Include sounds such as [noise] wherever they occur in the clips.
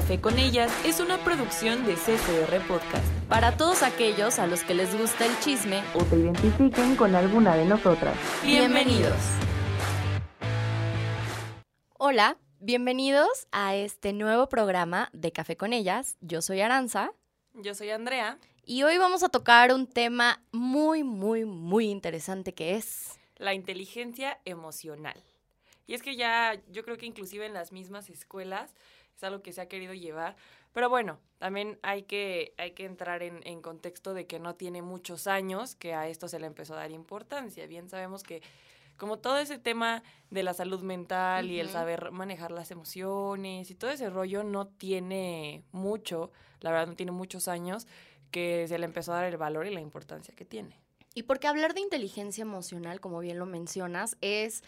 Café con ellas es una producción de CCR Podcast. Para todos aquellos a los que les gusta el chisme o te identifiquen con alguna de nosotras. Bienvenidos. Hola, bienvenidos a este nuevo programa de Café con ellas. Yo soy Aranza. Yo soy Andrea. Y hoy vamos a tocar un tema muy, muy, muy interesante que es... La inteligencia emocional. Y es que ya yo creo que inclusive en las mismas escuelas es algo que se ha querido llevar. Pero bueno, también hay que, hay que entrar en, en, contexto de que no tiene muchos años que a esto se le empezó a dar importancia. Bien sabemos que como todo ese tema de la salud mental y el saber manejar las emociones y todo ese rollo no tiene mucho, la verdad no tiene muchos años que se le empezó a dar el valor y la importancia que tiene. Y porque hablar de inteligencia emocional, como bien lo mencionas, es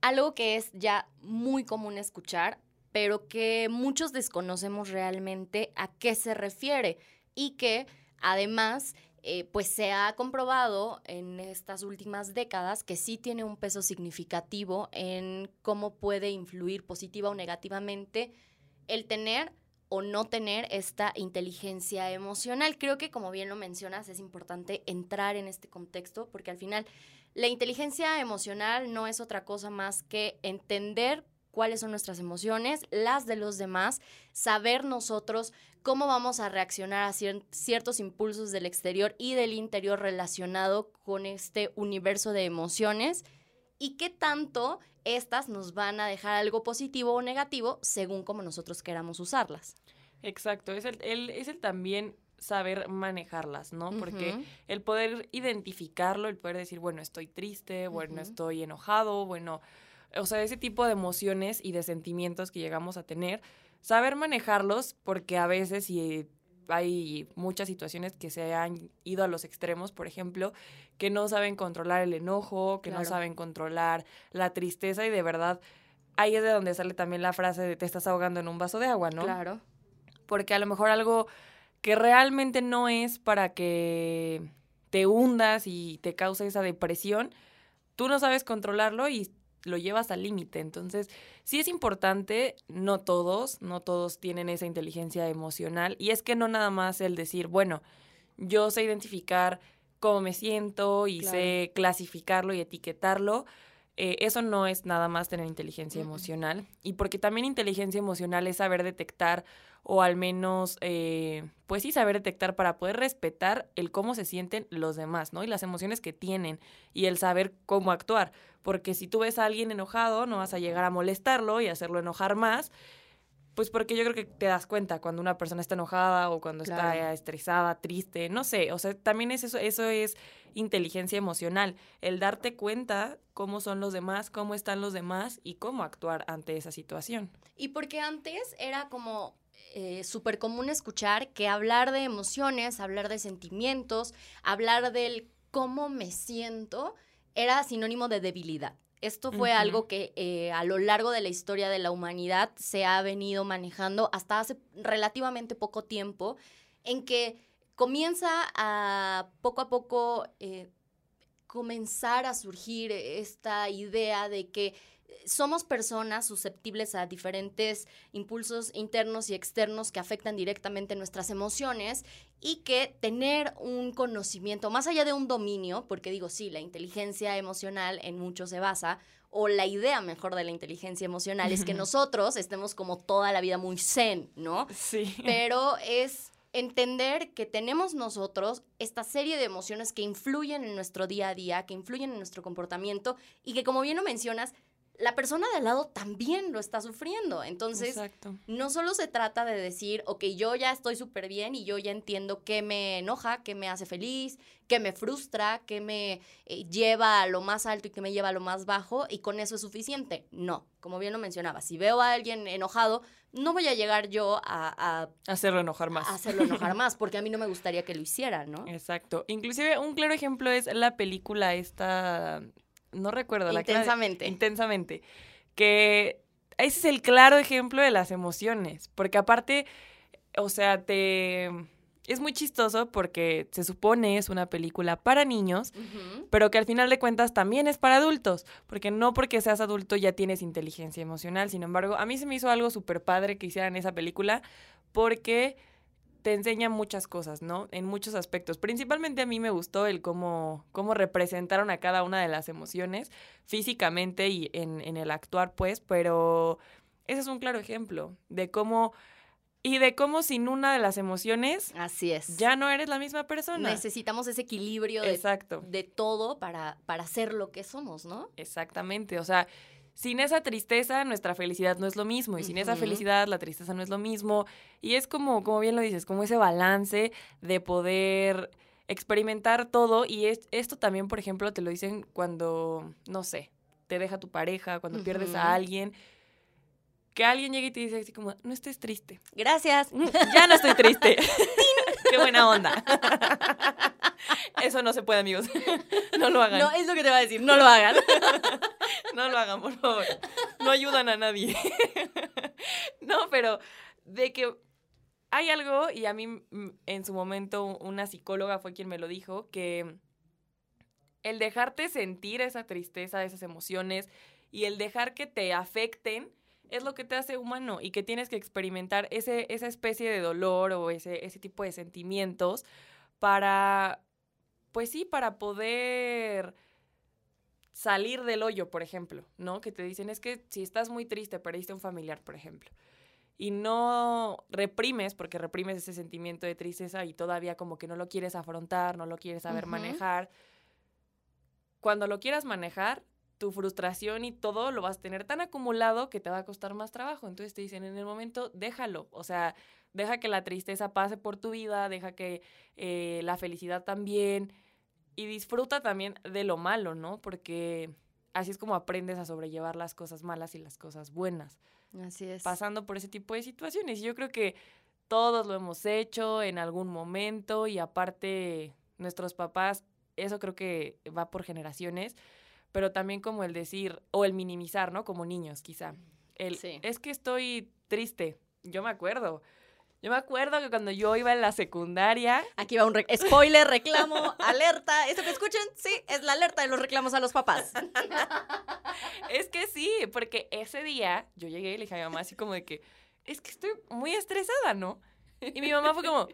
algo que es ya muy común escuchar, pero que muchos desconocemos realmente a qué se refiere y que además eh, pues se ha comprobado en estas últimas décadas que sí tiene un peso significativo en cómo puede influir positiva o negativamente el tener o no tener esta inteligencia emocional. Creo que como bien lo mencionas es importante entrar en este contexto porque al final la inteligencia emocional no es otra cosa más que entender cuáles son nuestras emociones, las de los demás, saber nosotros cómo vamos a reaccionar a ciertos impulsos del exterior y del interior relacionado con este universo de emociones y qué tanto estas nos van a dejar algo positivo o negativo según como nosotros queramos usarlas. Exacto, es el, es el también saber manejarlas, ¿no? Porque el poder identificarlo, el poder decir, bueno, estoy triste, bueno, estoy enojado, bueno, o sea, ese tipo de emociones y de sentimientos que llegamos a tener, saber manejarlos, porque a veces si hay muchas situaciones que se han ido a los extremos, por ejemplo, que no saben controlar el enojo, que no saben controlar la tristeza y de verdad ahí es de donde sale también la frase de te estás ahogando en un vaso de agua, ¿no? Claro. Porque a lo mejor algo que realmente no es para que te hundas y te cause esa depresión, tú no sabes controlarlo y lo llevas al límite. Entonces, sí es importante, no todos, no todos tienen esa inteligencia emocional. Y es que no nada más el decir, bueno, yo sé identificar cómo me siento y sé clasificarlo y etiquetarlo. Eh, eso no es nada más tener inteligencia emocional. Y porque también inteligencia emocional es saber detectar o al menos, eh, pues sí, saber detectar para poder respetar el cómo se sienten los demás, ¿no? Y las emociones que tienen y el saber cómo actuar. Porque si tú ves a alguien enojado, no vas a llegar a molestarlo y hacerlo enojar más. Pues porque yo creo que te das cuenta cuando una persona está enojada o cuando está estresada, triste, no sé, o sea, también es eso, eso es inteligencia emocional, el darte cuenta cómo son los demás, cómo están los demás y cómo actuar ante esa situación. Y porque antes era como eh, súper común escuchar que hablar de emociones, hablar de sentimientos, hablar del cómo me siento, era sinónimo de debilidad. Esto fue algo que eh, a lo largo de la historia de la humanidad se ha venido manejando hasta hace relativamente poco tiempo, en que comienza a poco a poco eh, comenzar a surgir esta idea de que somos personas susceptibles a diferentes impulsos internos y externos que afectan directamente nuestras emociones y que tener un conocimiento, más allá de un dominio, porque digo, sí, la inteligencia emocional en mucho se basa, o la idea mejor de la inteligencia emocional es que nosotros estemos como toda la vida muy zen, ¿no? Sí. Pero es entender que tenemos nosotros esta serie de emociones que influyen en nuestro día a día, que influyen en nuestro comportamiento y que como bien lo mencionas, la persona de al lado también lo está sufriendo. Entonces, no solo se trata de decir, ok, yo ya estoy súper bien y yo ya entiendo qué me enoja, qué me hace feliz, qué me frustra, qué me eh, lleva a lo más alto y qué me lleva a lo más bajo y con eso es suficiente. No, como bien lo mencionaba, si veo a alguien enojado, no voy a llegar yo a, a hacerlo enojar más. A hacerlo enojar [laughs] más, porque a mí no me gustaría que lo hiciera, ¿no? Exacto. Inclusive un claro ejemplo es la película esta no recuerdo la Intensamente. intensamente. Que ese es el claro ejemplo de las emociones, porque aparte, o sea, te... Es muy chistoso porque se supone es una película para niños, pero que al final de cuentas también es para adultos, porque no porque seas adulto ya tienes inteligencia emocional. Sin embargo, a mí se me hizo algo súper padre que hicieran esa película, porque te enseña muchas cosas, ¿no? En muchos aspectos. Principalmente a mí me gustó el cómo, cómo representaron a cada una de las emociones físicamente y en, en el actuar, pues, pero ese es un claro ejemplo de cómo y de cómo sin una de las emociones Así es. ya no eres la misma persona. Necesitamos ese equilibrio de, Exacto. de todo para, para ser lo que somos, ¿no? Exactamente, o sea, sin esa tristeza nuestra felicidad no es lo mismo y sin esa felicidad la tristeza no es lo mismo y es como, como bien lo dices, como ese balance de poder experimentar todo y es- esto también, por ejemplo, te lo dicen cuando, no sé, te deja tu pareja, cuando pierdes a alguien, que alguien llegue y te dice así como, no estés triste. Gracias. Ya no estoy triste. [laughs] [laughs] Qué buena onda. Eso no se puede, amigos. No lo hagan. No, es lo que te va a decir, no lo hagan. No lo hagan, por favor. No ayudan a nadie. No, pero de que hay algo, y a mí mm, en su momento una psicóloga fue quien me lo dijo, que el dejarte sentir esa tristeza, esas emociones, y el dejar que te afecten, es lo que te hace humano y que tienes que experimentar ese, esa especie de dolor o ese, ese tipo de sentimientos para, pues sí, para poder salir del hoyo, por ejemplo, ¿no? Que te dicen, es que si estás muy triste, perdiste un familiar, por ejemplo, y no reprimes, porque reprimes ese sentimiento de tristeza y todavía como que no lo quieres afrontar, no lo quieres saber manejar, cuando lo quieras manejar, tu frustración y todo lo vas a tener tan acumulado que te va a costar más trabajo. Entonces te dicen, en el momento, déjalo. O sea, deja que la tristeza pase por tu vida, deja que eh, la felicidad también. Y disfruta también de lo malo, ¿no? Porque así es como aprendes a sobrellevar las cosas malas y las cosas buenas, Así es. pasando por ese tipo de situaciones. Y yo creo que todos lo hemos hecho en algún momento y aparte nuestros papás, eso creo que va por generaciones, pero también como el decir o el minimizar, ¿no? Como niños, quizá. El, Sí. Es que estoy triste. Yo me acuerdo. Yo me acuerdo que cuando yo iba en la secundaria, Aquí va un re- spoiler, reclamo, [laughs] alerta. Esto que escuchen, sí, es la alerta de los reclamos a los papás. [laughs] Es que sí, porque ese día yo llegué y le dije a mi mamá así como de que, es que estoy muy estresada, ¿no? Y mi mamá fue como,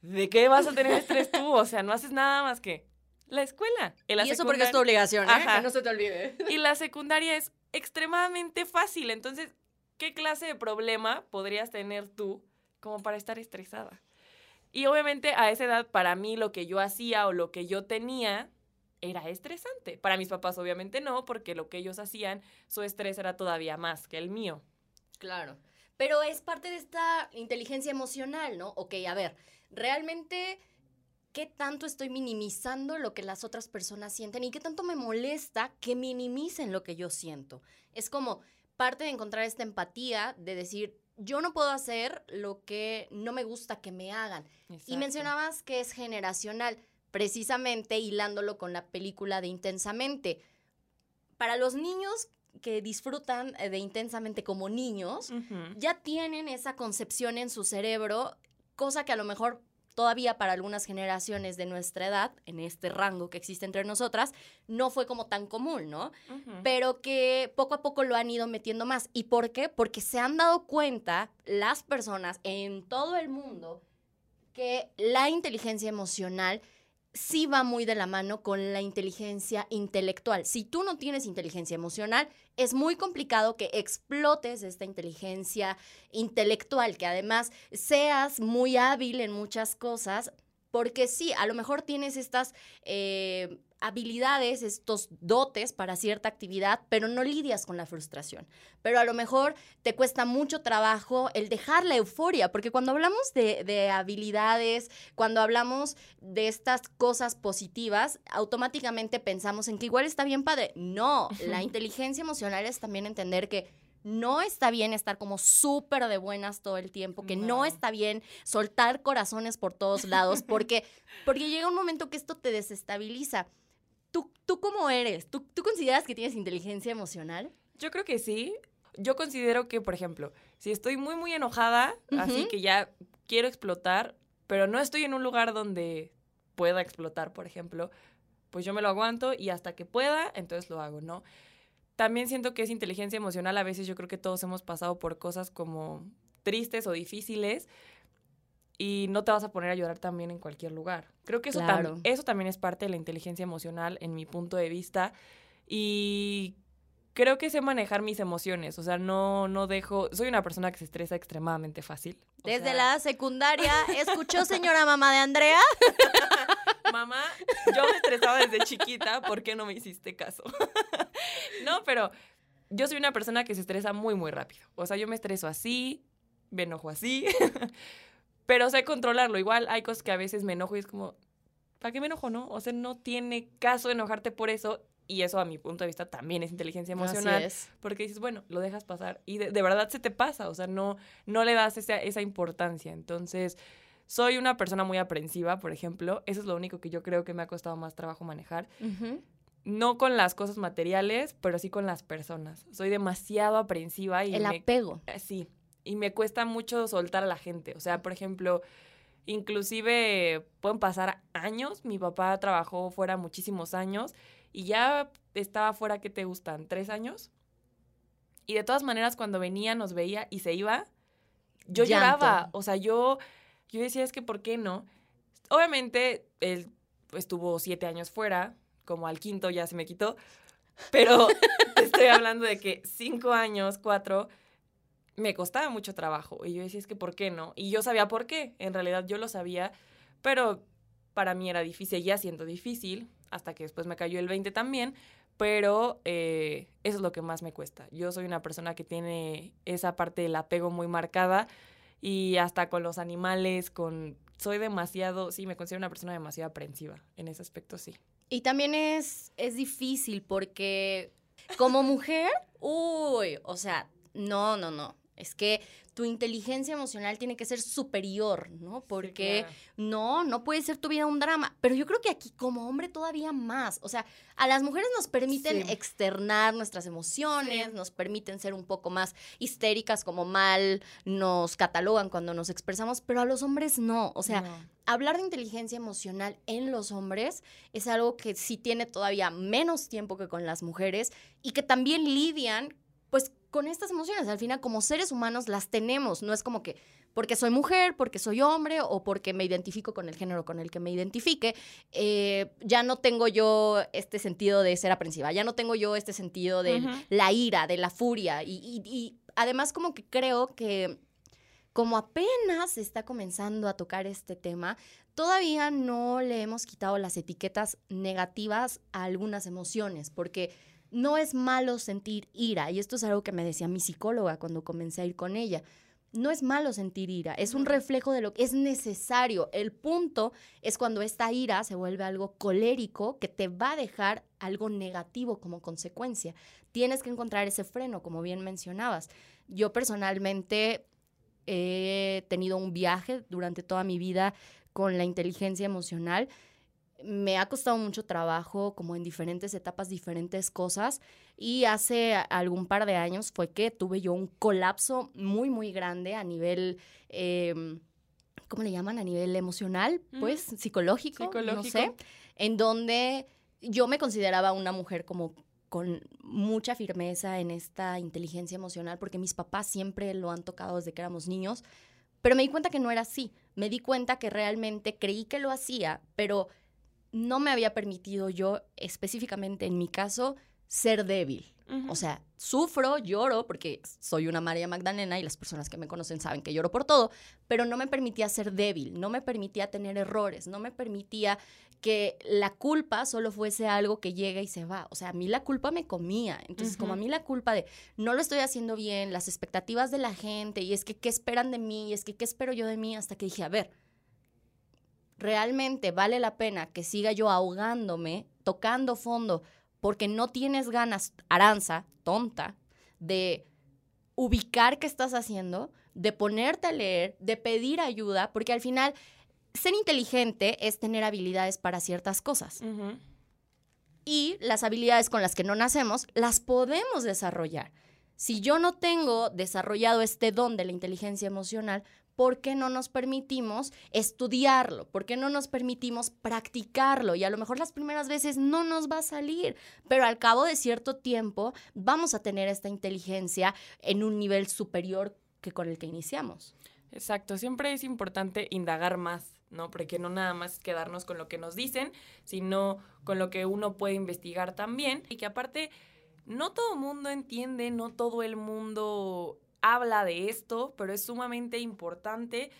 ¿de qué vas a tener estrés tú? O sea, no haces nada más que la escuela. En la y eso porque es tu obligación, ¿eh? Que no se te olvide. [laughs] Y la secundaria es extremadamente fácil. Entonces, ¿qué clase de problema podrías tener tú como para estar estresada? Y obviamente a esa edad, para mí lo que yo hacía o lo que yo tenía era estresante. Para mis papás obviamente no, porque lo que ellos hacían, su estrés era todavía más que el mío. Claro. Pero es parte de esta inteligencia emocional, ¿no? Ok, a ver, realmente, ¿qué tanto estoy minimizando lo que las otras personas sienten y qué tanto me molesta que minimicen lo que yo siento? Es como parte de encontrar esta empatía, de decir, yo no puedo hacer lo que no me gusta que me hagan. Y mencionabas que es generacional, precisamente hilándolo con la película de Intensamente. Para los niños que disfrutan eh, de Intensamente como niños, ya tienen esa concepción en su cerebro, cosa que a lo mejor todavía para algunas generaciones de nuestra edad, en este rango que existe entre nosotras, no fue como tan común, ¿no? Pero que poco a poco lo han ido metiendo más. ¿Y por qué? Porque se han dado cuenta las personas en todo el mundo que la inteligencia emocional sí va muy de la mano con la inteligencia intelectual. Si tú no tienes inteligencia emocional, es muy complicado que explotes esta inteligencia intelectual, que además seas muy hábil en muchas cosas, porque sí, a lo mejor tienes estas eh, habilidades, estos dotes para cierta actividad, pero no lidias con la frustración. Pero a lo mejor te cuesta mucho trabajo el dejar la euforia, porque cuando hablamos de, de habilidades, cuando hablamos de estas cosas positivas, automáticamente pensamos en que igual está bien padre. No, la inteligencia emocional es también entender que no está bien estar como súper de buenas todo el tiempo, que no. No. está bien soltar corazones por todos lados, porque, porque llega un momento que esto te desestabiliza. ¿Tú, tú cómo eres? ¿Tú, ¿Tú consideras que tienes inteligencia emocional? Yo creo que sí. Yo considero que, por ejemplo, si estoy muy, muy enojada, así Ujú. que ya quiero explotar, pero no estoy en un lugar donde pueda explotar, por ejemplo, pues yo me lo aguanto y hasta que pueda, entonces lo hago, ¿no? También siento que es inteligencia emocional. A veces yo creo que todos hemos pasado por cosas como tristes o difíciles y no te vas a poner a llorar también en cualquier lugar. Creo que eso, tam- Claro. eso también es parte de la inteligencia emocional en mi punto de vista y creo que sé manejar mis emociones, o sea, no, no dejo, soy una persona que se estresa extremadamente fácil. o Desde sea, la secundaria, ¿escuchó señora mamá de Andrea? [laughs] Mamá, yo me estresaba desde chiquita, ¿por qué no me hiciste caso? [laughs] no, pero yo soy una persona que se estresa muy, muy rápido. O sea, yo me estreso así, me enojo así, [laughs] pero sé controlarlo. Igual hay cosas que a veces me enojo y es como, ¿para qué me enojo, no? O sea, no tiene caso enojarte por eso. Y eso, a mi punto de vista, también es inteligencia emocional. Así es. Porque dices, bueno, lo dejas pasar y de, de verdad se te pasa, o sea, no, no le das esa, esa importancia. Entonces, soy una persona muy aprensiva, por ejemplo. Eso es lo único que yo creo que me ha costado más trabajo manejar. No con las cosas materiales, pero sí con las personas. Soy demasiado aprensiva y El me, apego. eh, Sí, y me cuesta mucho soltar a la gente. O sea, por ejemplo, inclusive pueden pasar años. Mi papá trabajó fuera muchísimos años y ya estaba fuera, ¿qué te gustan? ¿Tres años? Y de todas maneras, cuando venía, nos veía y se iba, yo Llanto. lloraba. O sea, yo, yo decía, es que, ¿por qué no? Obviamente, él estuvo siete años fuera, como al quinto ya se me quitó, pero [laughs] estoy hablando de que cinco años, cuatro, me costaba mucho trabajo. Y yo decía, es que, ¿por qué no? Y yo sabía por qué. En realidad yo lo sabía, pero para mí era difícil, seguía siendo difícil, hasta que después me cayó el 20 también. Pero eh, eso es lo que más me cuesta. Yo soy una persona que tiene esa parte del apego muy marcada y hasta con los animales, con... Soy demasiado, sí, me considero una persona demasiado aprensiva. En ese aspecto, sí. Y también es, es difícil porque como mujer, uy, o sea, no, no, no. Es que tu inteligencia emocional tiene que ser superior, ¿no? Porque no, no puede ser tu vida un drama. Pero yo creo que aquí como hombre todavía más. O sea, a las mujeres nos permiten Sí. externar nuestras emociones, Sí. nos permiten ser un poco más histéricas, como mal nos catalogan cuando nos expresamos, pero a los hombres no. O sea, No. hablar de inteligencia emocional en los hombres es algo que sí tiene todavía menos tiempo que con las mujeres y que también lidian con estas emociones. Al final como seres humanos las tenemos, no es como que porque soy mujer, porque soy hombre o porque me identifico con el género con el que me identifique, eh, ya no tengo yo este sentido de ser aprensiva, ya no tengo yo este sentido de la ira, de la furia. Y, y- y además como que creo que como apenas se está comenzando a tocar este tema, todavía no le hemos quitado las etiquetas negativas a algunas emociones, porque no es malo sentir ira, y esto es algo que me decía mi psicóloga cuando comencé a ir con ella. No es malo sentir ira, es un reflejo de lo que es necesario. El punto es cuando esta ira se vuelve algo colérico que te va a dejar algo negativo como consecuencia. Tienes que encontrar ese freno, como bien mencionabas. Yo personalmente he tenido un viaje durante toda mi vida con la inteligencia emocional. Me ha costado mucho trabajo, como en diferentes etapas, diferentes cosas. Y hace algún par de años fue que tuve yo un colapso muy, muy grande a nivel, em, ¿cómo le llaman? A nivel emocional, pues, psicológico, no Psicológico. sé. En donde yo me consideraba una mujer como con mucha firmeza en esta inteligencia emocional, porque mis papás siempre lo han tocado desde que éramos niños, pero me di cuenta que no era así. Me di cuenta que realmente creí que lo hacía, pero no me había permitido yo, específicamente en mi caso, ser débil. O sea, sufro, lloro, porque soy una María Magdalena y las personas que me conocen saben que lloro por todo, pero no me permitía ser débil, no me permitía tener errores, no me permitía que la culpa solo fuese algo que llega y se va. O sea, a mí la culpa me comía. Entonces, como a mí la culpa de no lo estoy haciendo bien, las expectativas de la gente, y es que qué esperan de mí, y es que qué espero yo de mí, hasta que dije, a ver, realmente vale la pena que siga yo ahogándome, tocando fondo, porque no tienes ganas, aranza, tonta, de ubicar qué estás haciendo, de ponerte a leer, de pedir ayuda, porque al final ser inteligente es tener habilidades para ciertas cosas. Y las habilidades con las que no nacemos las podemos desarrollar. Si yo no tengo desarrollado este don de la inteligencia emocional, ¿por qué no nos permitimos estudiarlo? ¿Por qué no nos permitimos practicarlo? Y a lo mejor las primeras veces no nos va a salir, pero al cabo de cierto tiempo vamos a tener esta inteligencia en un nivel superior que con el que iniciamos. Exacto, siempre es importante indagar más, ¿no? Porque no nada más quedarnos con lo que nos dicen, sino con lo que uno puede investigar también. Y que aparte, no todo el mundo entiende, no todo el mundo habla de esto, pero es sumamente importante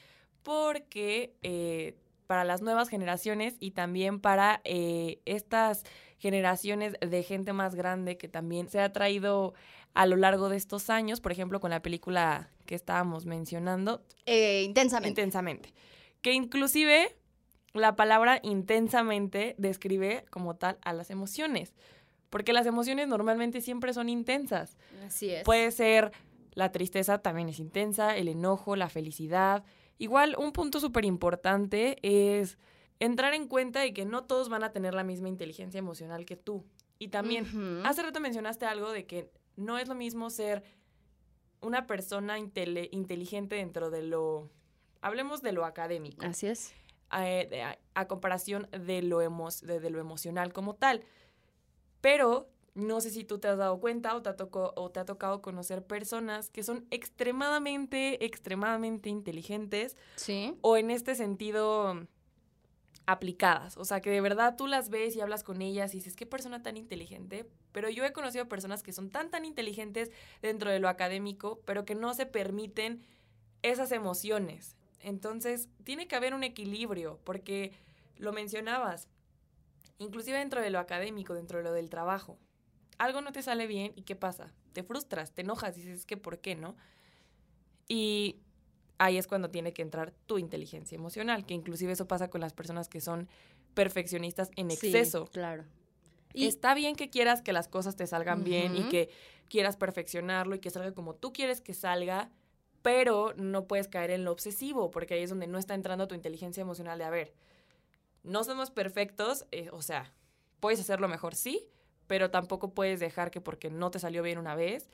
porque eh, para las nuevas generaciones y también para eh, estas generaciones de gente más grande que también se ha traído a lo largo de estos años, por ejemplo, con la película que estábamos mencionando. Eh, intensamente. Intensamente. Que inclusive la palabra intensamente describe como tal a las emociones. Porque las emociones normalmente siempre son intensas. Así es. Puede ser la tristeza también es intensa, el enojo, la felicidad. Igual, un punto súper importante es entrar en cuenta de que no todos van a tener la misma inteligencia emocional que tú. Y también, hace rato mencionaste algo de que no es lo mismo ser una persona inteligente dentro de lo, hablemos de lo académico, Así es. eh, a, a comparación de lo, emo- de, de lo emocional como tal. Pero no sé si tú te has dado cuenta o te, ha tocó- o te ha tocado conocer personas que son extremadamente, extremadamente inteligentes Sí. o en este sentido aplicadas. O sea, que de verdad tú las ves y hablas con ellas y dices, qué persona tan inteligente. Pero yo he conocido personas que son tan, tan inteligentes dentro de lo académico, pero que no se permiten esas emociones. Entonces, tiene que haber un equilibrio, porque lo mencionabas, inclusive dentro de lo académico, dentro de lo del trabajo. Algo no te sale bien y ¿qué pasa? Te frustras, te enojas, dices, es que ¿por qué no? Y ahí es cuando tiene que entrar tu inteligencia emocional, que inclusive eso pasa con las personas que son perfeccionistas en Sí, exceso. claro. Y está bien que quieras que las cosas te salgan bien y que quieras perfeccionarlo y que salga como tú quieres que salga, pero no puedes caer en lo obsesivo, porque ahí es donde no está entrando tu inteligencia emocional de, a ver, no somos perfectos, eh, o sea, puedes hacerlo mejor, sí, pero tampoco puedes dejar que porque no te salió bien una vez,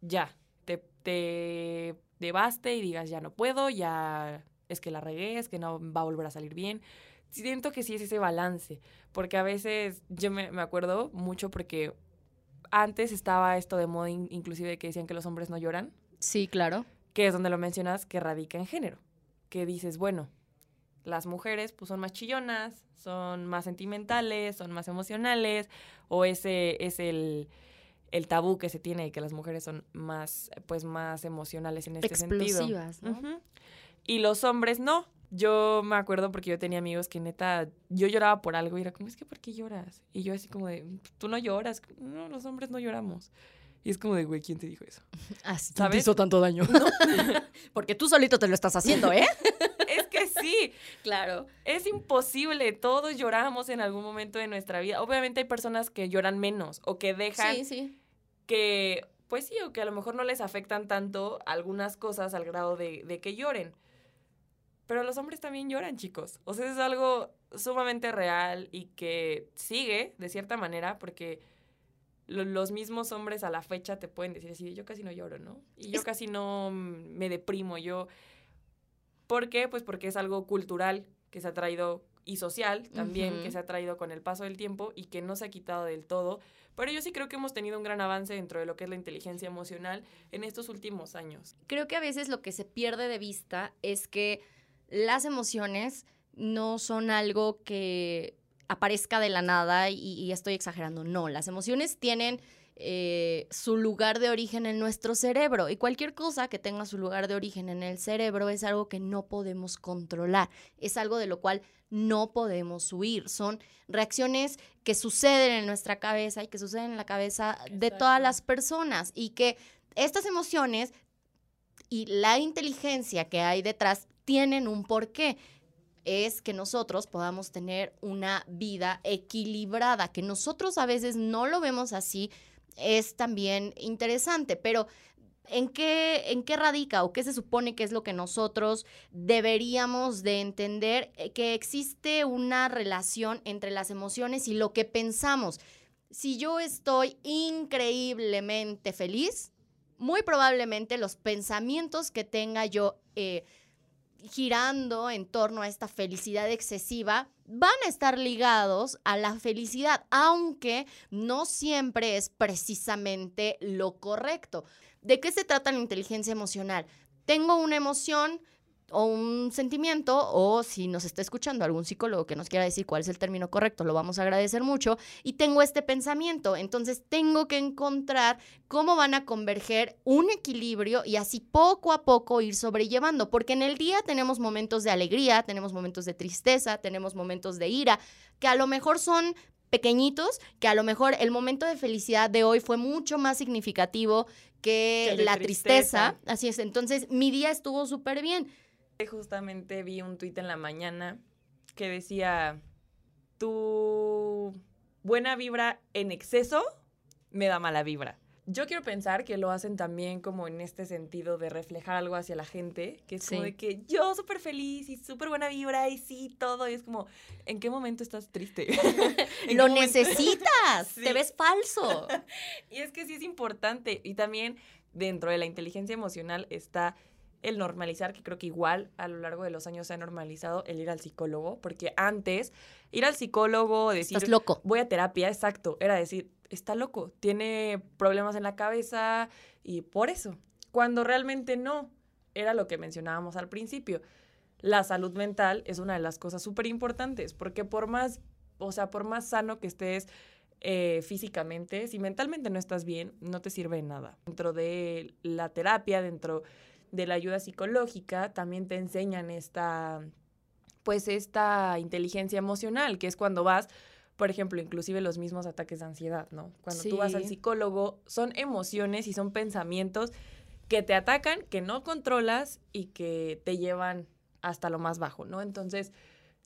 ya, te, te debaste y digas, ya no puedo, ya es que la regué, es que no va a volver a salir bien. Siento que sí es ese balance, porque a veces yo me, me acuerdo mucho porque antes estaba esto de moda, in- inclusive que decían que los hombres no lloran, Sí, claro. que es donde lo mencionas, que radica en género. Que dices, bueno, las mujeres pues son más chillonas, son más sentimentales, son más emocionales, o ese es el, el tabú que se tiene de que las mujeres son más, pues más emocionales en este sentido. Explosivas, ¿no? Ujú. Y los hombres no. Yo me acuerdo porque yo tenía amigos que neta, yo lloraba por algo y era como, es que ¿por qué lloras? Y yo así como de, tú no lloras. No, los hombres no lloramos. Y es como de, güey, ¿quién te dijo eso? [laughs] Así ¿Sabes? te hizo tanto daño. [laughs] Porque tú solito te lo estás haciendo, ¿eh? [laughs] que sí, [laughs] claro. es imposible. Todos lloramos en algún momento de nuestra vida. Obviamente hay personas que lloran menos o que dejan Sí, sí. que, pues sí, o que a lo mejor no les afectan tanto algunas cosas al grado de, de que lloren. Pero los hombres también lloran, chicos. O sea, es algo sumamente real y que sigue de cierta manera porque lo- los mismos hombres a la fecha te pueden decir así, yo casi no lloro, ¿no? Y yo Es- casi no mm, me deprimo, yo... ¿Por qué? Pues porque es algo cultural que se ha traído y social también, que se ha traído con el paso del tiempo y que no se ha quitado del todo. Pero yo sí creo que hemos tenido un gran avance dentro de lo que es la inteligencia emocional en estos últimos años. Creo que a veces lo que se pierde de vista es que las emociones no son algo que aparezca de la nada y, y estoy exagerando. No, las emociones tienen eh, su lugar de origen en nuestro cerebro. Y cualquier cosa que tenga su lugar de origen en el cerebro es algo que no podemos controlar, es algo de lo cual no podemos huir, son reacciones que suceden en nuestra cabeza y que suceden en la cabeza de todas las personas. Y que estas emociones y la inteligencia que hay detrás tienen un porqué. Es que nosotros podamos tener una vida equilibrada, que nosotros a veces no lo vemos así, es también interesante, pero ¿en qué, en qué radica o qué se supone que es lo que nosotros deberíamos de entender? Eh, Que existe una relación entre las emociones y lo que pensamos. Si yo estoy increíblemente feliz, muy probablemente los pensamientos que tenga yo eh, girando en torno a esta felicidad excesiva van a estar ligados a la felicidad, aunque no siempre es precisamente lo correcto. ¿De qué se trata la inteligencia emocional? tengo una emoción o un sentimiento, o si nos está escuchando algún psicólogo que nos quiera decir cuál es el término correcto, lo vamos a agradecer mucho, y tengo este pensamiento, entonces tengo que encontrar cómo van a converger un equilibrio y así poco a poco ir sobrellevando, porque en el día tenemos momentos de alegría, tenemos momentos de tristeza, tenemos momentos de ira, que a lo mejor son pequeñitos, que a lo mejor el momento de felicidad de hoy fue mucho más significativo que, la tristeza. tristeza. Así es, entonces mi día estuvo súper bien. Justamente vi un tuit en la mañana que decía, tu buena vibra en exceso me da mala vibra. Yo quiero pensar que lo hacen también como en este sentido de reflejar algo hacia la gente, que es como de que yo súper feliz y súper buena vibra y sí, todo, y es como, ¿en qué momento estás triste? [laughs] ¿En Lo necesitas, [laughs] Sí. te ves falso. [laughs] Y es que sí es importante. Y también dentro de la inteligencia emocional está el normalizar, que creo que igual a lo largo de los años se ha normalizado el ir al psicólogo, porque antes ir al psicólogo, decir, Estás loco. voy a terapia, exacto, era decir, está loco, tiene problemas en la cabeza y por eso, cuando realmente no, era lo que mencionábamos al principio. La salud mental es una de las cosas súper importantes, porque por más, o sea, por más sano que estés eh, físicamente, si mentalmente no estás bien, no te sirve de nada. Dentro de la terapia, dentro de la ayuda psicológica, también te enseñan esta, pues esta inteligencia emocional, que es cuando vas, por ejemplo, inclusive los mismos ataques de ansiedad, ¿no? Cuando tú vas al psicólogo, son emociones y son pensamientos que te atacan, que no controlas y que te llevan hasta lo más bajo, ¿no? Entonces,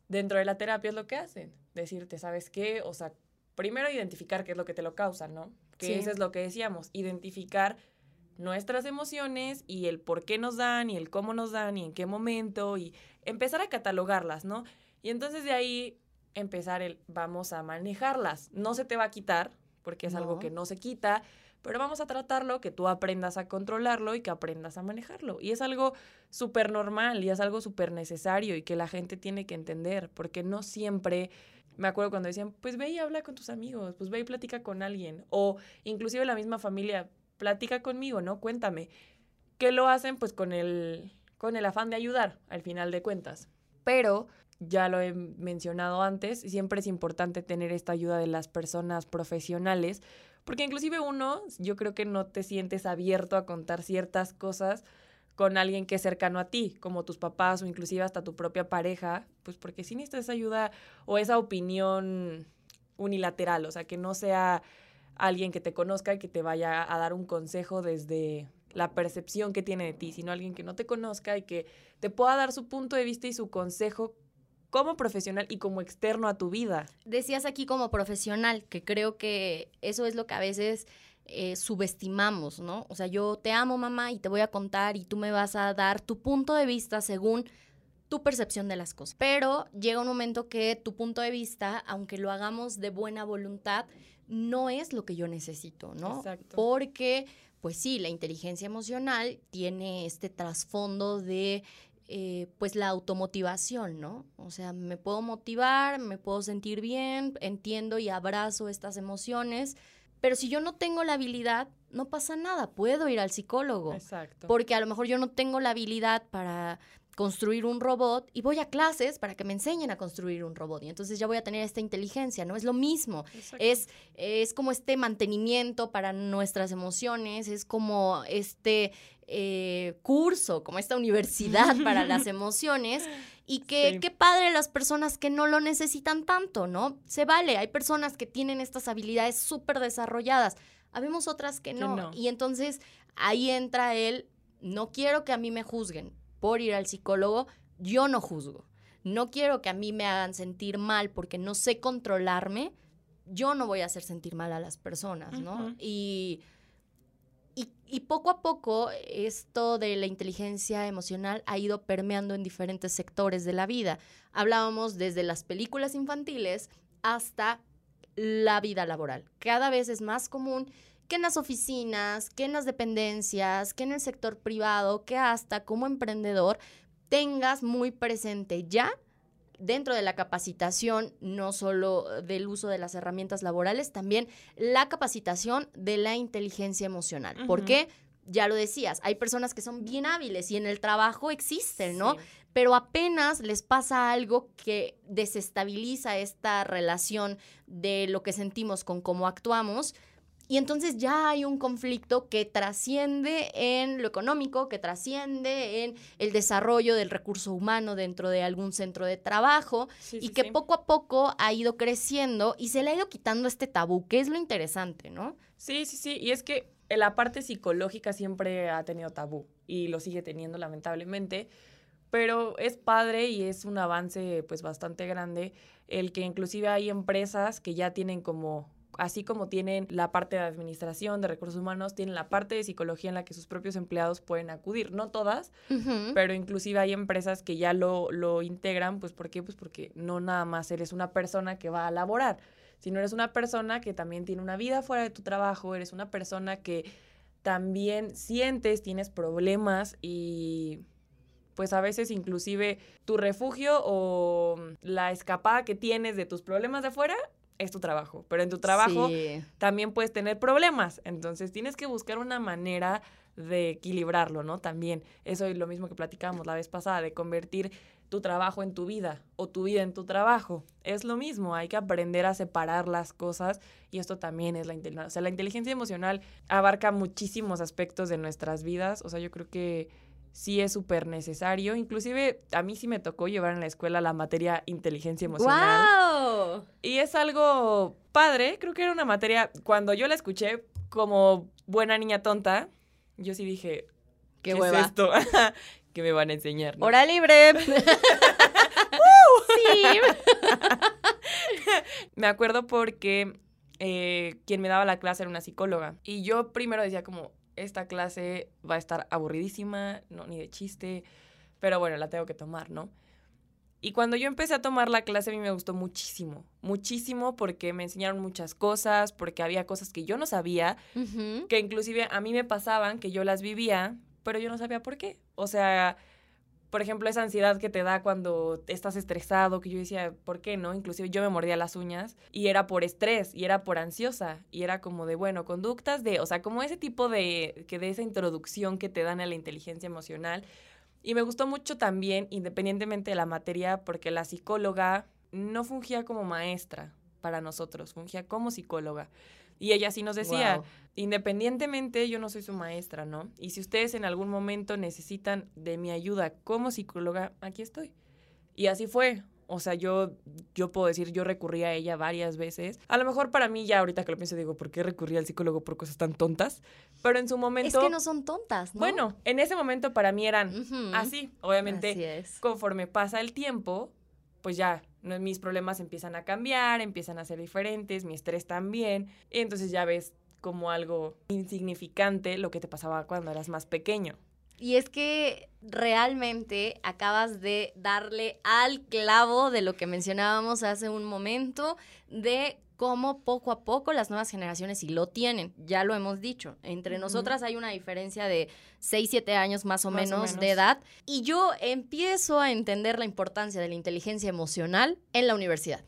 dentro de la terapia es lo que hacen, decirte, ¿sabes qué? O sea, primero identificar qué es lo que te lo causa, ¿no? Que Sí. eso es lo que decíamos, identificar nuestras emociones y el por qué nos dan y el cómo nos dan y en qué momento y empezar a catalogarlas, ¿no? Y entonces de ahí empezar el vamos a manejarlas. No se te va a quitar, porque es algo que no se quita, pero vamos a tratarlo, que tú aprendas a controlarlo y que aprendas a manejarlo. Y es algo súper normal y es algo súper necesario y que la gente tiene que entender, porque no siempre, me acuerdo cuando decían, pues ve y habla con tus amigos, pues ve y platica con alguien, o inclusive la misma familia, platica conmigo, ¿no? Cuéntame. Que lo hacen pues con el, con el afán de ayudar, al final de cuentas. Pero ya lo he mencionado antes, siempre es importante tener esta ayuda de las personas profesionales, porque inclusive uno, yo creo que no te sientes abierto a contar ciertas cosas con alguien que es cercano a ti, como tus papás o inclusive hasta tu propia pareja, pues porque sí necesitas esa ayuda o esa opinión unilateral, o sea, que no sea alguien que te conozca y que te vaya a dar un consejo desde la percepción que tiene de ti, sino alguien que no te conozca y que te pueda dar su punto de vista y su consejo como profesional y como externo a tu vida. Decías aquí como profesional, que creo que eso es lo que a veces eh, subestimamos, ¿no? O sea, yo te amo, mamá, y te voy a contar y tú me vas a dar tu punto de vista según tu percepción de las cosas. Pero llega un momento que tu punto de vista, aunque lo hagamos de buena voluntad, no es lo que yo necesito, ¿no? Exacto. Porque, pues sí, la inteligencia emocional tiene este trasfondo de eh, pues la automotivación, ¿no? O sea, me puedo motivar, me puedo sentir bien, entiendo y abrazo estas emociones, pero si yo no tengo la habilidad, no pasa nada, puedo ir al psicólogo, Exacto. porque a lo mejor yo no tengo la habilidad para construir un robot y voy a clases para que me enseñen a construir un robot y entonces ya voy a tener esta inteligencia, ¿no? Es lo mismo. Es, es como este mantenimiento para nuestras emociones, es como este eh, curso, como esta universidad [laughs] para las emociones. Y que Sí. qué padre las personas que no lo necesitan tanto, ¿no? Se vale, hay personas que tienen estas habilidades súper desarrolladas, habemos otras que Que no. no. Y entonces ahí entra el, no quiero que a mí me juzguen por ir al psicólogo, yo no juzgo. No quiero que a mí me hagan sentir mal porque no sé controlarme, yo no voy a hacer sentir mal a las personas, ¿no? Y, y, y poco a poco esto de la inteligencia emocional ha ido permeando en diferentes sectores de la vida. Hablábamos desde las películas infantiles hasta la vida laboral. Cada vez es más común que en las oficinas, que en las dependencias, que en el sector privado, que hasta como emprendedor tengas muy presente ya dentro de la capacitación, no solo del uso de las herramientas laborales, también la capacitación de la inteligencia emocional. ¿Por Ujú. qué? ya lo decías, hay personas que son bien hábiles y en el trabajo existen, ¿no? Pero apenas les pasa algo que desestabiliza esta relación de lo que sentimos con cómo actuamos, y entonces ya hay un conflicto que trasciende en lo económico, que trasciende en el desarrollo del recurso humano dentro de algún centro de trabajo y que poco a poco ha ido creciendo y se le ha ido quitando este tabú, que es lo interesante, ¿no? Sí, sí, sí. Y es que la parte psicológica siempre ha tenido tabú y lo sigue teniendo lamentablemente. Pero es padre y es un avance pues bastante grande el que inclusive hay empresas que ya tienen como así como tienen la parte de administración, de recursos humanos, tienen la parte de psicología en la que sus propios empleados pueden acudir. No todas, pero inclusive hay empresas que ya lo, lo integran, pues ¿por qué? Pues porque no nada más eres una persona que va a laborar, sino eres una persona que también tiene una vida fuera de tu trabajo, eres una persona que también sientes, tienes problemas y pues a veces inclusive tu refugio o la escapada que tienes de tus problemas de afuera es tu trabajo, pero en tu trabajo también puedes tener problemas, entonces tienes que buscar una manera de equilibrarlo, ¿no? También eso es lo mismo que platicábamos la vez pasada, de convertir tu trabajo en tu vida o tu vida en tu trabajo. Es lo mismo, hay que aprender a separar las cosas y esto también es la inteligencia. O sea, la inteligencia emocional abarca muchísimos aspectos de nuestras vidas, o sea, yo creo que sí es súper necesario. Inclusive a mí sí me tocó llevar en la escuela la materia inteligencia emocional. Y es algo padre, creo que era una materia, cuando yo la escuché como buena niña tonta, yo sí dije, ¿qué, es esto? [laughs] ¿Qué me van a enseñar? ¡Hora libre! [laughs] sí. [laughs] me acuerdo porque eh, quien me daba la clase era una psicóloga. Y yo primero decía como, esta clase va a estar aburridísima, no, ni de chiste, pero bueno, la tengo que tomar, ¿no? Y cuando yo empecé a tomar la clase a mí me gustó muchísimo, muchísimo porque me enseñaron muchas cosas, porque había cosas que yo no sabía, que inclusive a mí me pasaban, que yo las vivía, pero yo no sabía por qué. O sea, por ejemplo, esa ansiedad que te da cuando estás estresado, que yo decía, ¿por qué no? Inclusive yo me mordía las uñas y era por estrés y era por ansiosa y era como de, bueno, conductas de, o sea, como ese tipo de, que de esa introducción que te dan a la inteligencia emocional. Y me gustó mucho también, independientemente de la materia, porque la psicóloga no fungía como maestra para nosotros, fungía como psicóloga. Y ella sí nos decía, independientemente, yo no soy su maestra, ¿no? Y si ustedes en algún momento necesitan de mi ayuda como psicóloga, aquí estoy. Y así fue. O sea, yo, yo puedo decir, yo recurrí a ella varias veces. A lo mejor para mí ya ahorita que lo pienso digo, ¿por qué recurrí al psicólogo por cosas tan tontas? Pero en su momento... Es que no son tontas, ¿no? Bueno, en ese momento para mí eran así. Obviamente, conforme pasa el tiempo, pues ya mis problemas empiezan a cambiar, empiezan a ser diferentes, mi estrés también. Entonces ya ves como algo insignificante lo que te pasaba cuando eras más pequeño. Y es que realmente acabas de darle al clavo de lo que mencionábamos hace un momento, de cómo poco a poco las nuevas generaciones sí lo tienen, ya lo hemos dicho. Entre nosotras hay una diferencia de 6, 7 años más o, menos, de edad y yo empiezo a entender la importancia de la inteligencia emocional en la universidad.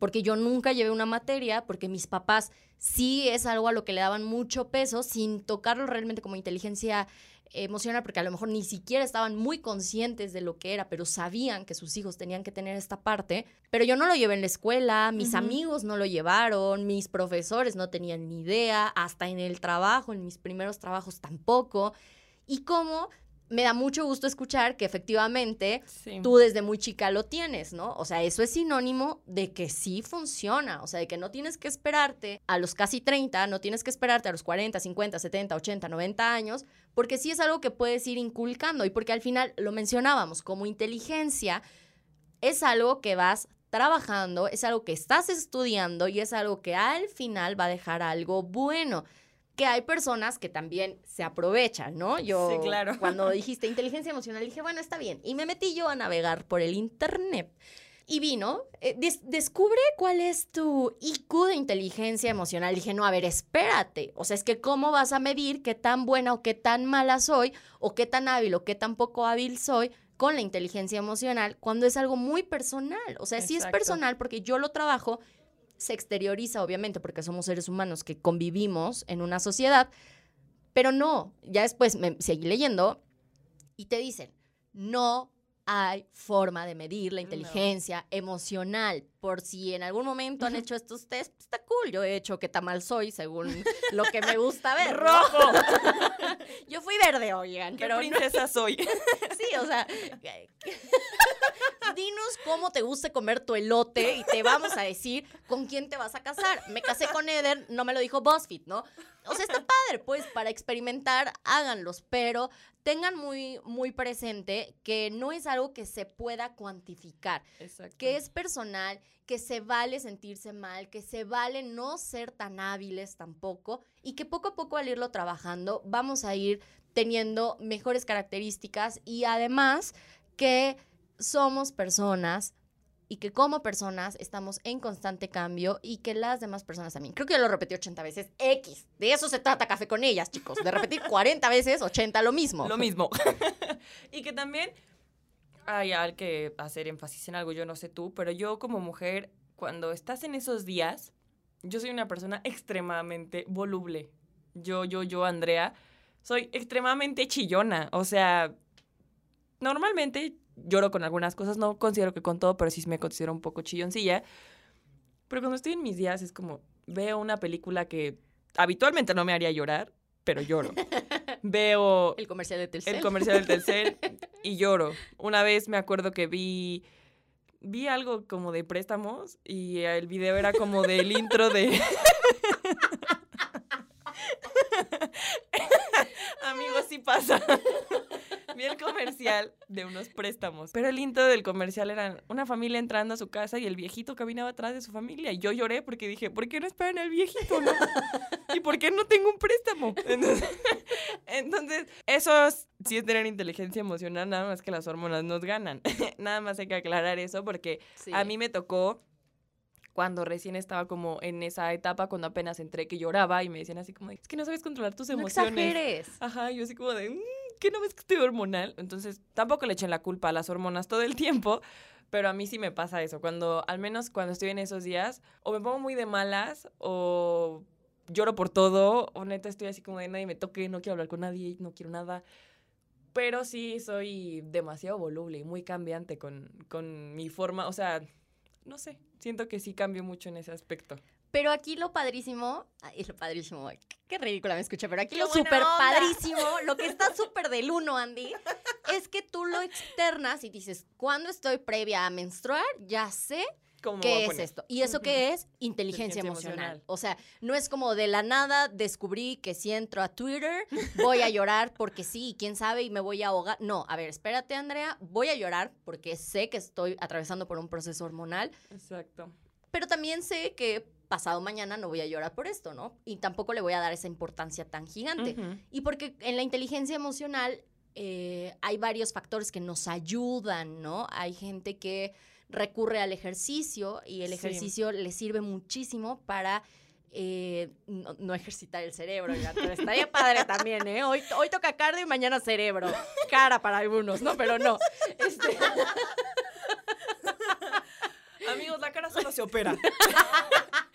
Porque yo nunca llevé una materia, porque mis papás sí es algo a lo que le daban mucho peso sin tocarlo realmente como inteligencia emocional porque a lo mejor ni siquiera estaban muy conscientes de lo que era, pero sabían que sus hijos tenían que tener esta parte. Pero yo no lo llevé en la escuela, mis amigos no lo llevaron, mis profesores no tenían ni idea, hasta en el trabajo, en mis primeros trabajos tampoco. Y cómo me da mucho gusto escuchar que efectivamente tú desde muy chica lo tienes, ¿no? O sea, eso es sinónimo de que sí funciona, o sea, de que no tienes que esperarte a los casi 30, no tienes que esperarte a los 40, 50, 70, 80, 90 años, porque sí es algo que puedes ir inculcando y porque al final lo mencionábamos, como inteligencia es algo que vas trabajando, es algo que estás estudiando y es algo que al final va a dejar algo bueno que hay personas que también se aprovechan, ¿no? Yo sí, claro. cuando [laughs] dijiste inteligencia emocional dije, bueno, está bien. Y me metí yo a navegar por el internet. Y vino, eh, descubre cuál es tu IQ de inteligencia emocional. Dije, no, a ver, espérate. O sea, es que cómo vas a medir qué tan buena o qué tan mala soy, o qué tan hábil o qué tan poco hábil soy con la inteligencia emocional, cuando es algo muy personal. O sea, sí es personal porque yo lo trabajo se exterioriza, obviamente, porque somos seres humanos que convivimos en una sociedad, Pero no, ya después me seguí leyendo y te dicen, no hay forma de medir la No. inteligencia emocional. Por si en algún momento han hecho estos test, pues, está cool. Yo he hecho qué tan mal soy según [laughs] lo que me gusta ver. ¿no? ¡Rojo! [laughs] Yo fui verde, oigan, ¿Qué pero no- princesa soy? [laughs] sí, o sea, dinos cómo te gusta comer tu elote y te vamos a decir con quién te vas a casar. Me casé con Eder, no me lo dijo BuzzFeed, ¿no? O sea, está padre, pues, para experimentar, háganlos, pero tengan muy, muy presente que no es algo que se pueda cuantificar Exacto. que es personal, que se vale sentirse mal, que se vale no ser tan hábiles tampoco y que poco a poco al irlo trabajando vamos a ir teniendo mejores características y además que somos personas y que como personas estamos en constante cambio y que las demás personas también. Creo que ya lo repetí 80 veces. X. De eso se trata Café con ellas, chicos. De repetir 40 veces, 80 lo mismo. Lo mismo. [laughs] y que también hay que hacer énfasis en algo, yo no sé tú, pero yo como mujer, cuando estás en esos días, yo soy una persona extremadamente voluble. Yo, yo, yo, Andrea, soy extremadamente chillona. O sea, normalmente lloro con algunas cosas, no considero que con todo, pero sí me considero un poco chilloncilla. Pero cuando estoy en mis días es como, veo una película que habitualmente no me haría llorar, pero lloro. [laughs] Veo El comercial de Telcel. el comercial del Telcel [laughs] y lloro. Una vez me acuerdo que vi vi algo como de préstamos y el video era como del [laughs] intro de Amigos, sí pasa. Vi el comercial de unos préstamos. Pero el intro del comercial era una familia entrando a su casa y el viejito caminaba atrás de su familia. Y yo lloré porque dije, ¿por qué no esperan al viejito, no? ¿Y por qué no tengo un préstamo? [laughs] Entonces, entonces, eso es- sí es tener inteligencia emocional, nada más que las hormonas nos ganan. [laughs] nada más hay que aclarar eso porque Sí. a mí me tocó cuando recién estaba como en esa etapa, cuando apenas entré, que lloraba y me decían así como, de, es que no sabes controlar tus no emociones. exageres. Ajá, yo así como de, "Mm, ¿qué no ves que estoy hormonal? Entonces, tampoco le echen la culpa a las hormonas todo el tiempo, pero a mí sí me pasa eso. Cuando, al menos cuando estoy en esos días, o me pongo muy de malas, o lloro por todo, o neta estoy así como de nadie me toque, no quiero hablar con nadie, no quiero nada. Pero sí soy demasiado voluble y muy cambiante con, con mi forma, o sea, no sé, siento que sí cambio mucho en ese aspecto. Pero aquí lo padrísimo, ay, lo padrísimo, ay, qué, ridícula me escuché, pero aquí ¡Qué lo súper padrísimo, lo que está súper del uno, Andy, es que tú lo externas y dices, cuando estoy previa a menstruar, ya sé ¿Cómo me voy a qué es esto. ¿Y eso Ujú. qué es? Inteligencia Inteligencia emocional. emocional. O sea, no es como de la nada descubrí que si entro a Twitter voy a llorar porque sí, y quién sabe, y me voy a ahogar. No, a ver, espérate, Andrea, voy a llorar porque sé que estoy atravesando por un proceso hormonal Exacto. pero también sé que pasado mañana no voy a llorar por esto, ¿no? Y tampoco le voy a dar esa importancia tan gigante. Y porque en la inteligencia emocional eh, hay varios factores que nos ayudan, ¿no? Hay gente que recurre al ejercicio y el Sí. ejercicio le sirve muchísimo para... eh, no, no ejercitar el cerebro, oigan, pero estaría padre también, ¿eh? Hoy, hoy toca cardio y mañana cerebro. Cara para algunos, ¿no? Pero no. Este, [laughs] Amigos, la cara solo se opera. [laughs]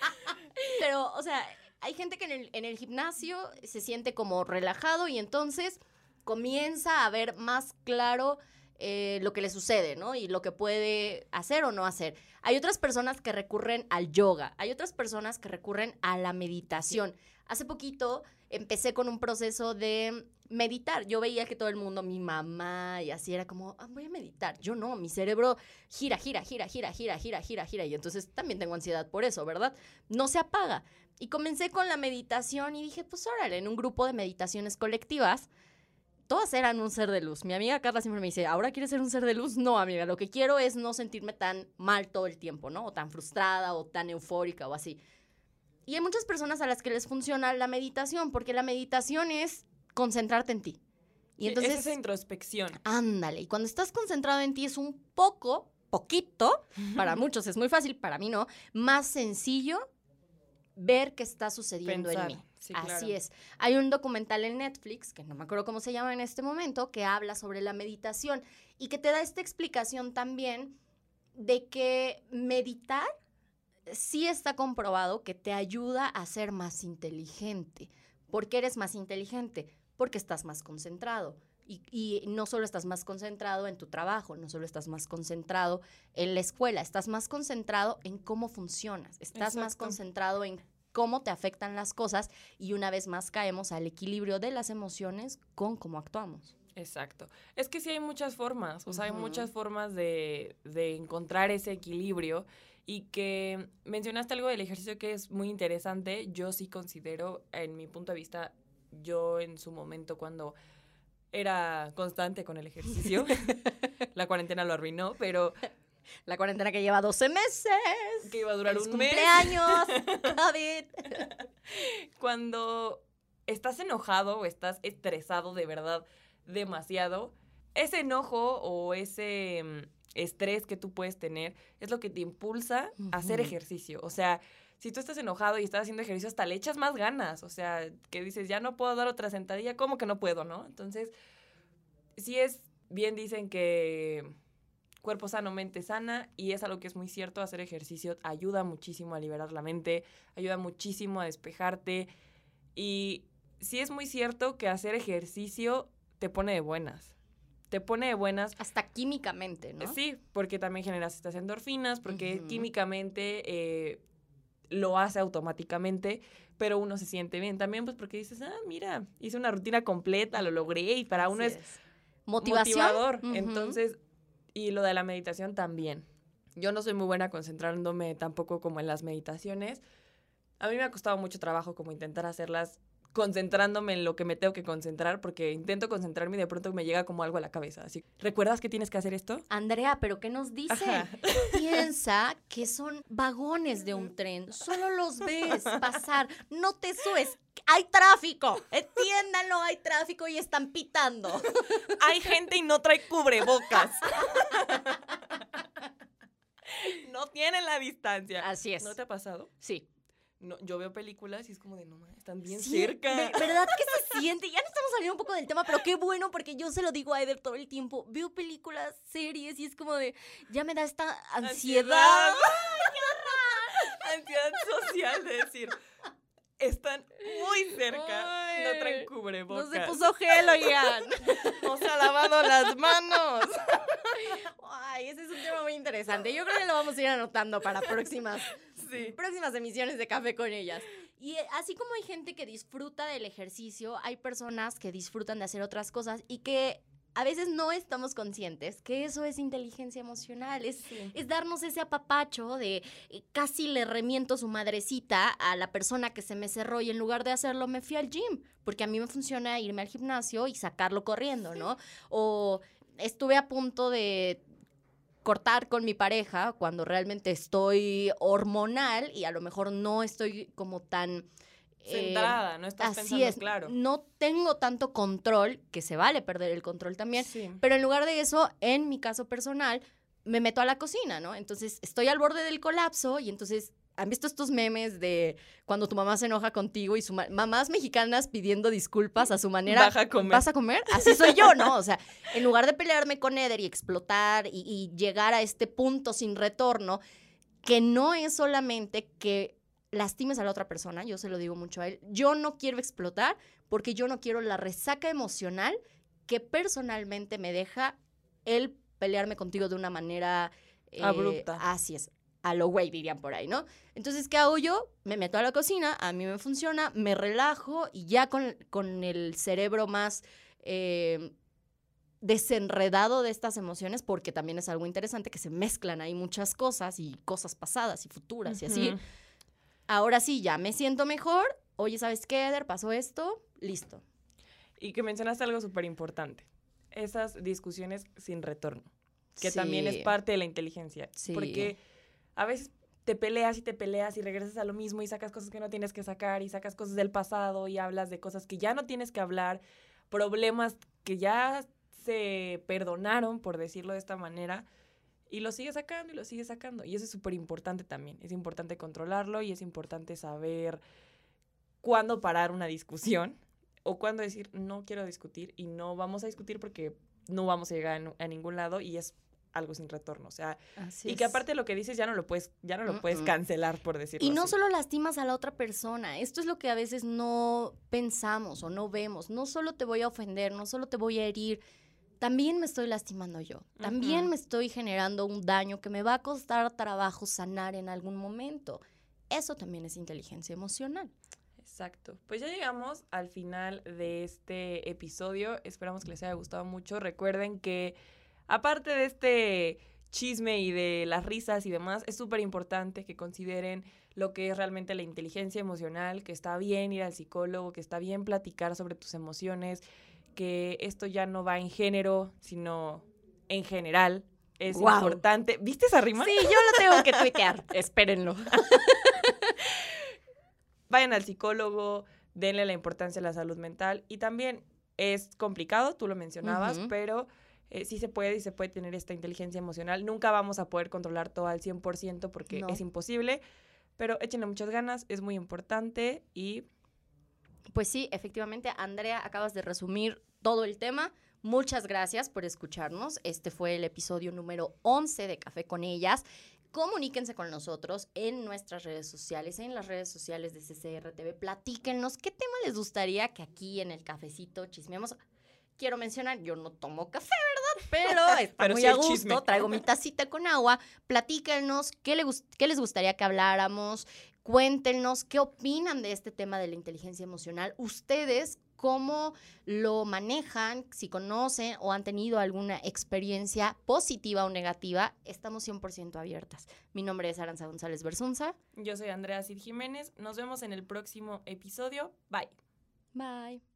Pero, o sea, hay gente que en el, en el gimnasio se siente como relajado y entonces comienza a ver más claro eh, lo que le sucede, ¿no? Y lo que puede hacer o no hacer. Hay otras personas que recurren al yoga, hay otras personas que recurren a la meditación. Hace poquito empecé con un proceso de meditar. Yo veía que todo el mundo, mi mamá y así era como, "Ah, voy a meditar. Yo no, mi cerebro gira, gira, gira, gira, gira, gira, gira, gira. Y entonces también tengo ansiedad por eso, ¿verdad? No se apaga. Y comencé con la meditación y dije, pues órale, en un grupo de meditaciones colectivas, todas eran un ser de luz. Mi amiga Carla siempre me dice, ¿ahora quieres ser un ser de luz? No, amiga, lo que quiero es no sentirme tan mal todo el tiempo, ¿no? O tan frustrada o tan eufórica o así. Y hay muchas personas a las que les funciona la meditación, porque la meditación es concentrarte en ti. Y Sí, entonces, es esa introspección. ándale, y cuando estás concentrado en ti es un poco, poquito, para muchos es muy fácil, para mí no, más sencillo ver qué está sucediendo Pensar, en mí. sí, Así claro. es. Hay un documental en Netflix, que no me acuerdo cómo se llama en este momento, que habla sobre la meditación y que te da esta explicación también de que meditar sí está comprobado que te ayuda a ser más inteligente. ¿Por qué eres más inteligente? Porque estás más concentrado. Y, y no solo estás más concentrado en tu trabajo, no solo estás más concentrado en la escuela, estás más concentrado en cómo funcionas, estás más concentrado en cómo te afectan las cosas y una vez más caemos al equilibrio de las emociones con cómo actuamos. Exacto. Es que sí hay muchas formas, o sea, hay muchas formas de, de encontrar ese equilibrio y que mencionaste algo del ejercicio que es muy interesante. Yo sí considero, en mi punto de vista, yo en su momento cuando era constante con el ejercicio, [laughs] [laughs] la cuarentena lo arruinó, pero [laughs] La cuarentena que lleva 12 meses. que iba a durar ¡Feliz un mes. cumpleaños, David! cuando estás enojado o estás estresado de verdad demasiado, ese enojo o ese mm, estrés que tú puedes tener es lo que te impulsa a hacer ejercicio. O sea, si tú estás enojado y estás haciendo ejercicio, hasta le echas más ganas. O sea, que dices, ya no puedo dar otra sentadilla, ¿cómo que no puedo, no? Entonces, sí es, bien dicen que cuerpo sano, mente sana, y es algo que es muy cierto, hacer ejercicio ayuda muchísimo a liberar la mente, ayuda muchísimo a despejarte, y sí es muy cierto que hacer ejercicio te pone de buenas. Te pone de buenas Hasta químicamente, ¿no? Sí, porque también generas estas endorfinas, porque químicamente eh, lo hace automáticamente, pero uno se siente bien. También pues porque dices, ah, mira, hice una rutina completa, lo logré y para uno es Motivación. motivador. Entonces, y lo de la meditación también. Yo no soy muy buena concentrándome tampoco como en las meditaciones. A mí me ha costado mucho trabajo como intentar hacerlas concentrándome en lo que me tengo que concentrar, porque intento concentrarme y de pronto me llega como algo a la cabeza. Así, ¿recuerdas que tienes que hacer esto? Andrea, ¿pero qué nos dice? Ajá. [laughs] Piensa [laughs] que son vagones de un tren. Solo los ves [laughs] pasar. No te subes. Hay tráfico. Entiéndanlo, hay tráfico y están pitando. Hay gente y no trae cubrebocas. no tienen la distancia. Así es. ¿No te ha pasado? Sí. No, yo veo películas y es como de, no, mames, están bien Sí, cerca. ve- [laughs] ¿Verdad que se siente? Ya nos estamos saliendo un poco del tema, pero qué bueno porque yo se lo digo a Eder todo el tiempo. Veo películas, series y es como de, ya me da esta ansiedad. Ansiedad social de decir, están muy cerca, Ay, no traen No cubrebocas. se puso gel, oigan. [laughs] No se ha lavado las manos. Ay, ese es un tema muy interesante. Yo creo que lo vamos a ir anotando para próximas, Sí. [laughs] próximas emisiones de Café con ellas. Y eh, así como hay gente que disfruta del ejercicio, hay personas que disfrutan de hacer otras cosas y que a veces no estamos conscientes que eso es inteligencia emocional, es, es darnos ese apapacho de eh, casi le remiento su madrecita a la persona que se me cerró y en lugar de hacerlo me fui al gym, porque a mí me funciona irme al gimnasio y sacarlo corriendo, ¿no? O estuve a punto de cortar con mi pareja cuando realmente estoy hormonal y a lo mejor no estoy como tan... eh, Centrada, no estás Así pensando es, claro. no tengo tanto control, que se vale perder el control también, Sí. pero en lugar de eso, en mi caso personal, me meto a la cocina, ¿no? Entonces estoy al borde del colapso y entonces, ¿han visto estos memes de cuando tu mamá se enoja contigo y su ma- mamás mexicanas pidiendo disculpas a su manera? Baja a comer. ¿Vas a comer? Así soy yo, ¿no? O sea, en lugar de pelearme con Eder y explotar y, y llegar a este punto sin retorno, que no es solamente que lastimes a la otra persona, yo se lo digo mucho a él, yo no quiero explotar porque yo no quiero la resaca emocional que personalmente me deja el pelearme contigo de una manera eh, Abrupta. Así es. A lo güey, dirían por ahí, ¿no? Entonces, ¿qué hago yo? Me meto a la cocina, a mí me funciona, me relajo y ya con, con el cerebro más eh, desenredado de estas emociones, porque también es algo interesante que se mezclan ahí muchas cosas y cosas pasadas y futuras y así. Ahora sí, ya me siento mejor. Oye, ¿sabes qué, Eder? Pasó esto. Listo. Y que mencionaste algo súper importante. Esas discusiones sin retorno. Que también es parte de la inteligencia. Sí. Porque a veces te peleas y te peleas y regresas a lo mismo y sacas cosas que no tienes que sacar y sacas cosas del pasado y hablas de cosas que ya no tienes que hablar, problemas que ya se perdonaron, por decirlo de esta manera, y lo sigues sacando y lo sigues sacando. Y eso es súper importante también. Es importante controlarlo y es importante saber cuándo parar una discusión [laughs] o cuándo decir no quiero discutir y no vamos a discutir porque no vamos a llegar a ningún lado y es algo sin retorno. O sea, Así y que aparte lo que dices ya no lo puedes, ya no lo puedes cancelar, por decirlo Y no así. solo lastimas a la otra persona, esto es lo que a veces no pensamos o no vemos. No solo te voy a ofender, no solo te voy a herir, también me estoy lastimando yo. También me estoy generando un daño que me va a costar trabajo sanar en algún momento. Eso también es inteligencia emocional. Exacto. Pues ya llegamos al final de este episodio. Esperamos que les haya gustado mucho. Recuerden que aparte de este chisme y de las risas y demás, es súper importante que consideren lo que es realmente la inteligencia emocional, que está bien ir al psicólogo, que está bien platicar sobre tus emociones, que esto ya no va en género, sino en general. Es importante. ¿Viste esa rima? Sí, yo lo tengo que tuitear. [laughs] Espérenlo. [laughs] vayan al psicólogo, denle la importancia a la salud mental y también es complicado, tú lo mencionabas, pero eh, sí se puede y se puede tener esta inteligencia emocional. Nunca vamos a poder controlar todo al 100% porque No. es imposible, pero échenle muchas ganas, es muy importante y Pues sí, efectivamente, Andrea, acabas de resumir todo el tema. Muchas gracias por escucharnos. Este fue el episodio número 11 de Café con ellas. Comuníquense con nosotros en nuestras redes sociales, en las redes sociales de CCR TV. Platíquenos qué tema les gustaría que aquí en el cafecito chismeemos. Quiero mencionar, yo no tomo café. Pero [laughs] está Pero muy sí a gusto. chisme. Traigo mi tacita con agua. Platíquenos qué, le gus- qué les gustaría que habláramos. Cuéntenos qué opinan de este tema de la inteligencia emocional. Ustedes, cómo lo manejan, si conocen o han tenido alguna experiencia positiva o negativa, estamos 100% abiertas. Mi nombre es Aranza González Bersunza. yo soy Andrea Cid Jiménez. Nos vemos en el próximo episodio. Bye. Bye.